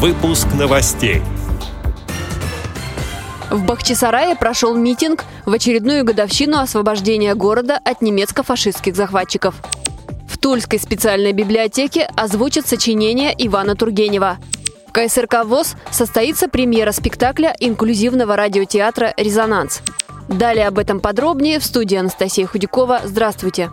Выпуск новостей. В Бахчисарае прошел митинг в очередную годовщину освобождения города от немецко-фашистских захватчиков. В Тульской специальной библиотеке озвучат сочинение Ивана Тургенева. В КСРК ВОЗ состоится премьера спектакля инклюзивного радиотеатра «Резонанс». Далее об этом подробнее в студии Анастасия Худякова. Здравствуйте!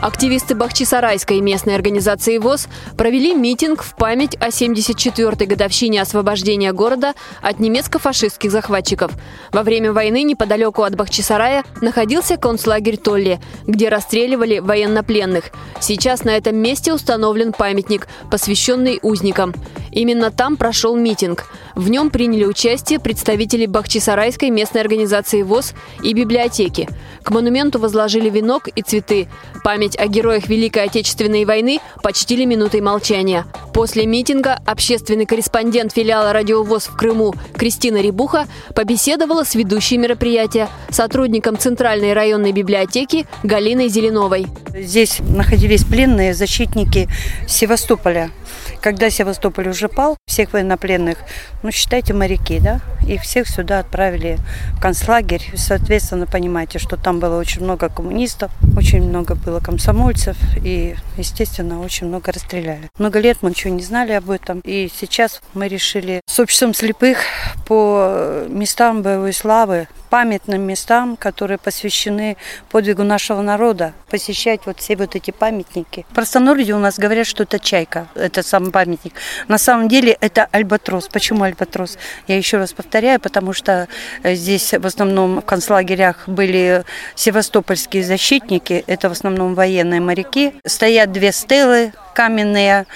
Активисты Бахчисарайской местной организации ВОЗ провели митинг в память о 74-й годовщине освобождения города от немецко-фашистских захватчиков. Во время войны неподалеку от Бахчисарая находился концлагерь Толли, где расстреливали военнопленных. Сейчас на этом месте установлен памятник, посвященный узникам. Именно там прошел митинг. В нем приняли участие представители Бахчисарайской местной организации ВОЗ и библиотеки. К монументу возложили венок и цветы. Память о героях Великой Отечественной войны почтили минутой молчания. После митинга общественный корреспондент филиала «Радиовоз» в Крыму Кристина Рибуха побеседовала с ведущей мероприятия, сотрудником Центральной районной библиотеки Галиной Зеленовой. Здесь находились пленные защитники Севастополя. Когда Севастополь уже пал, всех военнопленных, ну, считайте, моряки, да, и всех сюда отправили в концлагерь. Соответственно, понимаете, что там было очень много коммунистов, очень много было комсомольцев, и, естественно, очень много расстреляли. Много лет мы ничего не знали об этом, и сейчас мы решили с обществом слепых по местам боевой славы памятным местам, которые посвящены подвигу нашего народа, посещать вот все вот эти памятники. Простонародье у нас говорят, что это чайка, это сам памятник. На самом деле это альбатрос. Почему альбатрос? Я еще раз повторяю, потому что э, здесь в основном в концлагерях были севастопольские защитники, это в основном военные моряки. Стоят две стелы каменные,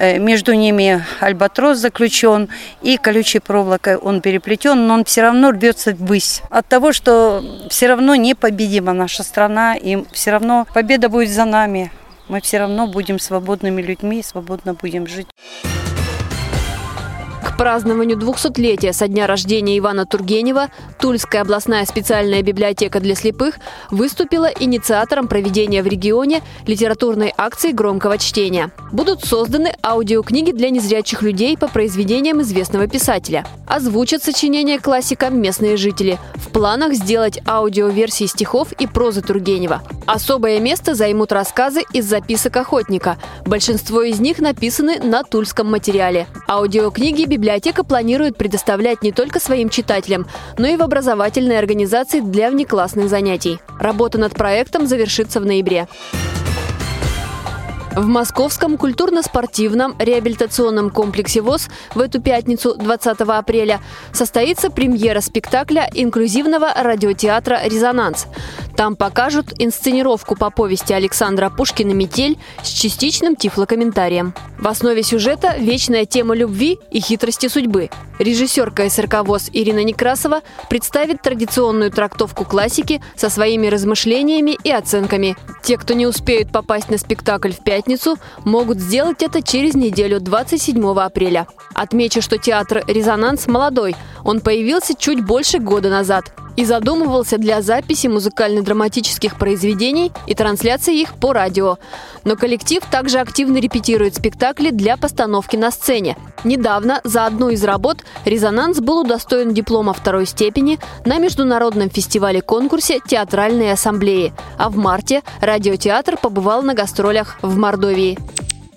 между ними альбатрос заключен и колючей проволокой он переплетен, но он все равно рвется ввысь. От того, что все равно непобедима наша страна, и все равно победа будет за нами. Мы все равно будем свободными людьми, свободно будем жить. Празднованию 200-летия со дня рождения Ивана Тургенева Тульская областная специальная библиотека для слепых выступила инициатором проведения в регионе литературной акции громкого чтения. Будут созданы аудиокниги для незрячих людей по произведениям известного писателя. Озвучат сочинения классика местные жители. В планах сделать аудиоверсии стихов и прозы Тургенева. Особое место займут рассказы из записок охотника. Большинство из них написаны на тульском материале. Аудиокниги библиотека планирует предоставлять не только своим читателям, но и в образовательной организации для внеклассных занятий. Работа над проектом завершится в ноябре. В Московском культурно-спортивном реабилитационном комплексе ВОЗ в эту пятницу, 20 апреля, состоится премьера спектакля инклюзивного радиотеатра «Резонанс». Там покажут инсценировку по повести Александра Пушкина «Метель» с частичным тифлокомментарием. В основе сюжета вечная тема любви и хитрости судьбы. Режиссер КСРК ВОЗ Ирина Некрасова представит традиционную трактовку классики со своими размышлениями и оценками. Те, кто не успеют попасть на спектакль в пятницу, могут сделать это через неделю 27 апреля. Отмечу, что театр «Резонанс» молодой. Он появился чуть больше года назад и задумывался для записи музыкально-драматических произведений и трансляции их по радио. Но коллектив также активно репетирует спектакли для постановки на сцене. Недавно за одну из работ «Резонанс» был удостоен диплома второй степени на международном фестивале-конкурсе «Театральные ассамблеи», а в марте радиотеатр побывал на гастролях в Мордовии.